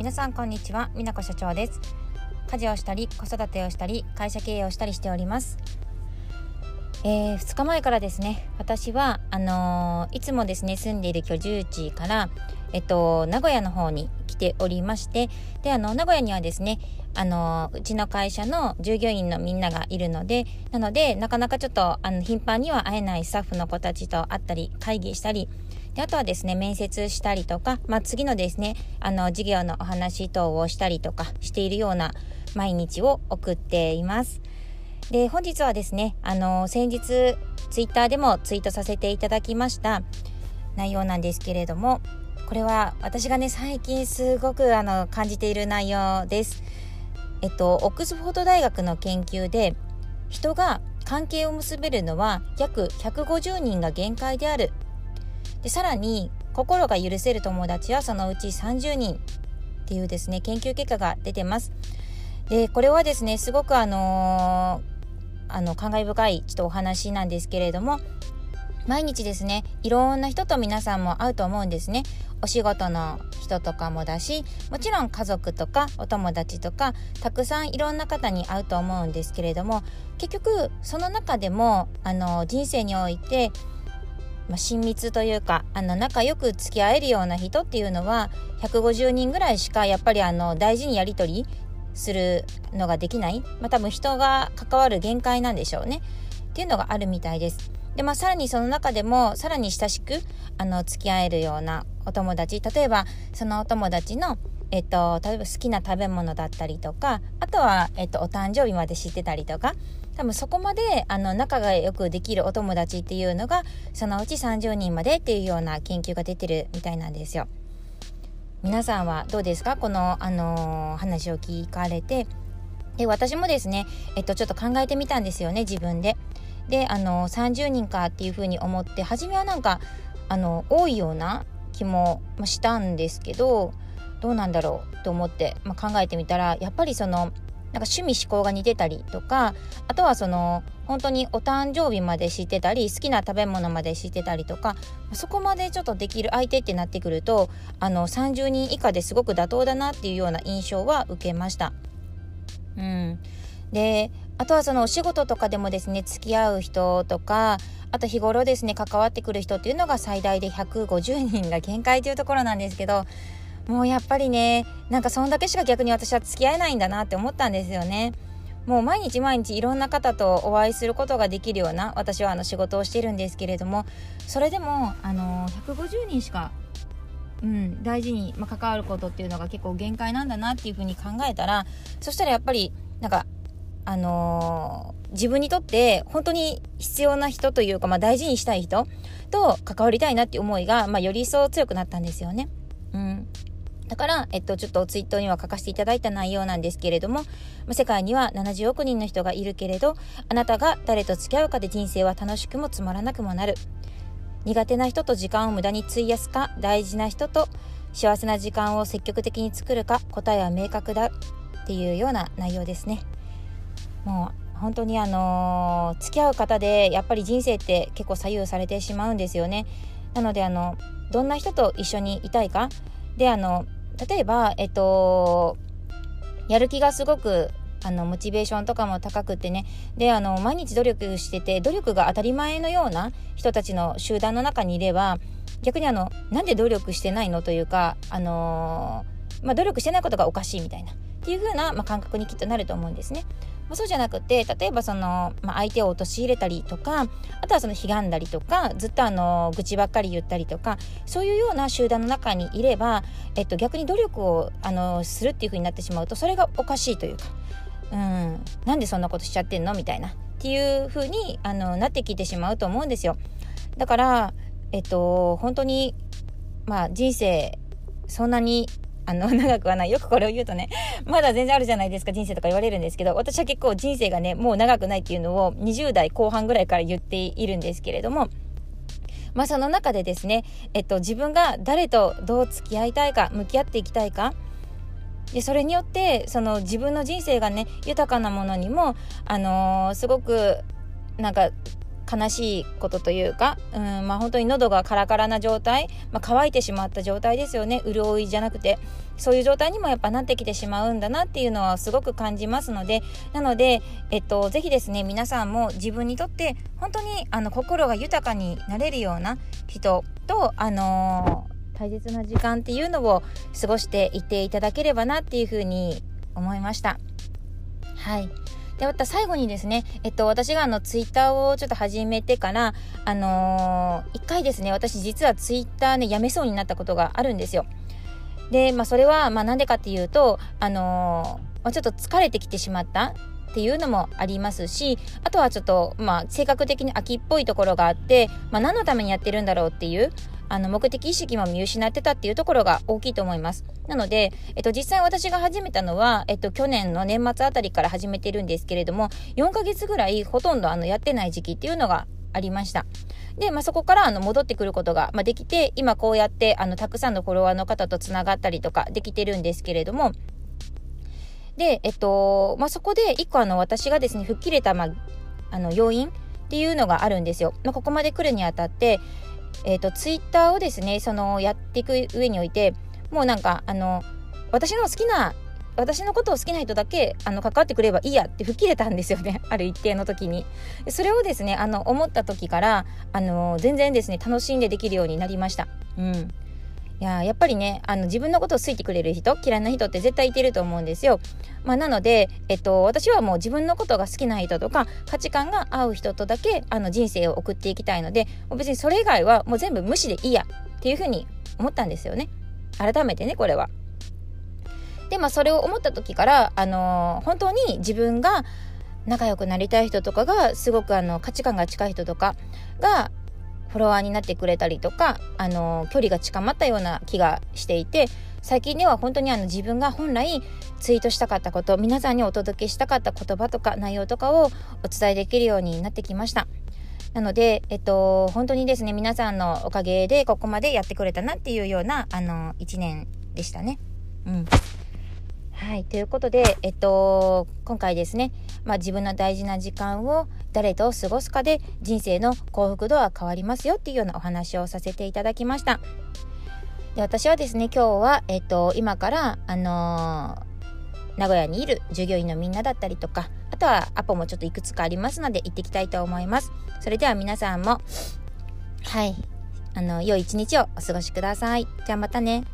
皆さんこんにちは。美奈子社長です。家事をしたり子育てをしたり会社経営をしたりしております。えー、2日前からですね私はあのー、いつもですね住んでいる居住地からえっと名古屋の方に来ておりましてであの名古屋にはですねあのうちの会社の従業員のみんながいるのでなのでなかなかちょっとあの頻繁には会えないスタッフの子たちと会ったり会議したりであとはですね面接したりとか、まあ、次のですねあの授業のお話等をしたりとかしているような毎日を送っています。で本日はですねあの先日ツイッターでもツイートさせていただきました内容なんですけれどもこれは私がね最近すごくあの感じている内容です。えっとオックスフォード大学の研究で人が関係を結べるのは約150人が限界であるでさらに心が許せる友達はそのうち30人っていうですね研究結果が出てます。でこれはですねすごくあのー、あの感慨深いちょっとお話なんですけれども毎日ですねいろんな人と皆さんも会うと思うんですね。お仕事の人とかもだしもちろん家族とかお友達とかたくさんいろんな方に会うと思うんですけれども結局その中でもあの人生においてまあ、親密というかあの仲良く付き合えるような人っていうのは150人ぐらいしかやっぱりあの大事にやり取りするのができない、まあ、多分人が関わる限界なんでしょうねっていうのがあるみたいです。でまあ、さらにその中でもさらに親しくあの付き合えるようなお友達例えばそのお友達のえっと、例えば好きな食べ物だったりとかあとは、えっと、お誕生日まで知ってたりとか多分そこまであの仲がよくできるお友達っていうのがそのうち30人までっていうような研究が出てるみたいなんですよ。皆さんはどうですか？この、あのー、話を聞かれてで私もですね、えっと、ちょっと考えてみたんですよね自分で。で、あのー、30人かっていうふうに思って初めはなんかあの多いような気もしたんですけどどうなんだろうと思って、まあ、考えてみたらやっぱりそのなんか趣味思考が似てたりとかあとはその本当にお誕生日まで知ってたり好きな食べ物まで知ってたりとかそこまでちょっとできる相手ってなってくるとあの30人以下ですごく妥当だなっていうような印象は受けました。うん、であとはそのお仕事とかでもですね付き合う人とかあと日頃ですね関わってくる人っていうのが最大で150人が限界というところなんですけどもうやっぱりねなんかそんだけしか逆に私は付き合えないんだなって思ったんですよね。もう毎日毎日いろんな方とお会いすることができるような私はあの仕事をしてるんですけれどもそれでもあの150人しか、うん、大事に、ま、関わることっていうのが結構限界なんだなっていうふうに考えたらそしたらやっぱりなんかあのー、自分にとって本当に必要な人というか、まあ、大事にしたい人と関わりたいなっていう思いが、まあ、より一層強くなったんですよね。うん、だから、えっと、ちょっとツイートには書かせていただいた内容なんですけれども、世界には70億人の人がいるけれど、あなたが誰と付き合うかで人生は楽しくもつまらなくもなる。苦手な人と時間を無駄に費やすか、大事な人と幸せな時間を積極的に作るか、答えは明確だっていうような内容ですね。もう本当にあのー、付き合う方でやっぱり人生って結構左右されてしまうんですよね。なのであのどんな人と一緒にいたいかであの例えば、えっと、やる気がすごくあのモチベーションとかも高くてねであの毎日努力してて努力が当たり前のような人たちの集団の中にいれば逆にあのなんで努力してないのというかあのー、まあ、努力してないことがおかしいみたいなっていう風な、まあ、感覚にきっとなると思うんですね。まあ、そうじゃなくて例えばその、まあ、相手を陥れたりとかあとはその悲んだりとかずっとあの愚痴ばっかり言ったりとかそういうような集団の中にいれば、えっと、逆に努力をあのするっていう風になってしまうとそれがおかしいというか、うん、なんでそんなことしちゃってんの？みたいなっていう風にあになってきてしまうと思うんですよ。だからえっと本当にまあ人生そんなにあの、長くはない。よくこれを言うとね、まだ全然あるじゃないですか、人生とか言われるんですけど、私は結構人生がね、もう長くないっていうのを20代後半ぐらいから言っているんですけれども、まあその中でですね、えっと、自分が誰とどう付き合いたいか、向き合っていきたいか、でそれによってその自分の人生がね豊かなものにもあのー、すごくなんか悲しいことというか、うんまあ、本当に喉がカラカラな状態、まあ、乾いてしまった状態ですよね。潤いじゃなくて。そういう状態にもやっぱなってきてしまうんだなっていうのはすごく感じますので。なので、えっと、ぜひですね皆さんも自分にとって本当にあの心が豊かになれるような人と、あのー、大切な時間っていうのを過ごしていっていただければなっていうふうに思いました。はい。で、また最後にですね、えっと、私があの、ツイッターをちょっと始めてから、あのー、一回ですね、私実はツイッターね、やめそうになったことがあるんですよ。で、まあ、それは、まあ、なんでかっていうと、あのー、ま、ちょっと疲れてきてしまったっていうのもありますしあとはちょっとまあ性格的に秋っぽいところがあって、まあ、何のためにやってるんだろうっていうあの目的意識も見失ってたっていうところが大きいと思います。なので、えっと、実際私が始めたのは、えっと、去年の年末あたりから始めてるんですけれども、4ヶ月ぐらいほとんどあのやってない時期っていうのがありました。で、まあ、そこからあの戻ってくることが、まあ、できて、今こうやってあのたくさんのフォロワーの方とつながったりとかできてるんですけれども、で、えっと、まあ、そこで一個あの私がですね、吹っ切れた、まあ、あの要因っていうのがあるんですよ。まあ、ここまで来るにあたって、えっ、ー、と、ツイッターをですね、その、やっていく上において、もうなんか、あの、私の好きな、私のことを好きな人だけ、あの、関わってくればいいやって吹っ切れたんですよね。ある一定の時に。それをですね、あの、思った時から、あの、全然ですね、楽しんでできるようになりました。うん。いややっぱりねあの自分のことを好いてくれる人嫌いな人って絶対いてると思うんですよ。まあ、なので、えっと、私はもう自分のことが好きな人とか価値観が合う人とだけあの人生を送っていきたいので別にそれ以外はもう全部無視でいいやっていうふうに思ったんですよね。改めてねこれは。でまあそれを思った時からあのー、本当に自分が仲良くなりたい人とかがすごくあの価値観が近い人とかがフォロワーになってくれたりとか、あの、距離が近まったような気がしていて、最近では本当にあの自分が本来ツイートしたかったこと、皆さんにお届けしたかった言葉とか内容とかをお伝えできるようになってきました。なので、えっと、本当にですね、皆さんのおかげでここまでやってくれたなっていうような、あの、一年でしたね。うん。はい。ということで、えっと、今回ですね、まあ自分の大事な時間を誰と過ごすかで人生の幸福度は変わりますよっていうようなお話をさせていただきました。で私はですね、今日は、えっと、今から、あのー、名古屋にいる従業員のみんなだったりとか、あとはアポもちょっといくつかありますので行ってきたいと思います。それでは皆さんも、はい、あの、良い一日をお過ごしください。じゃあまたね。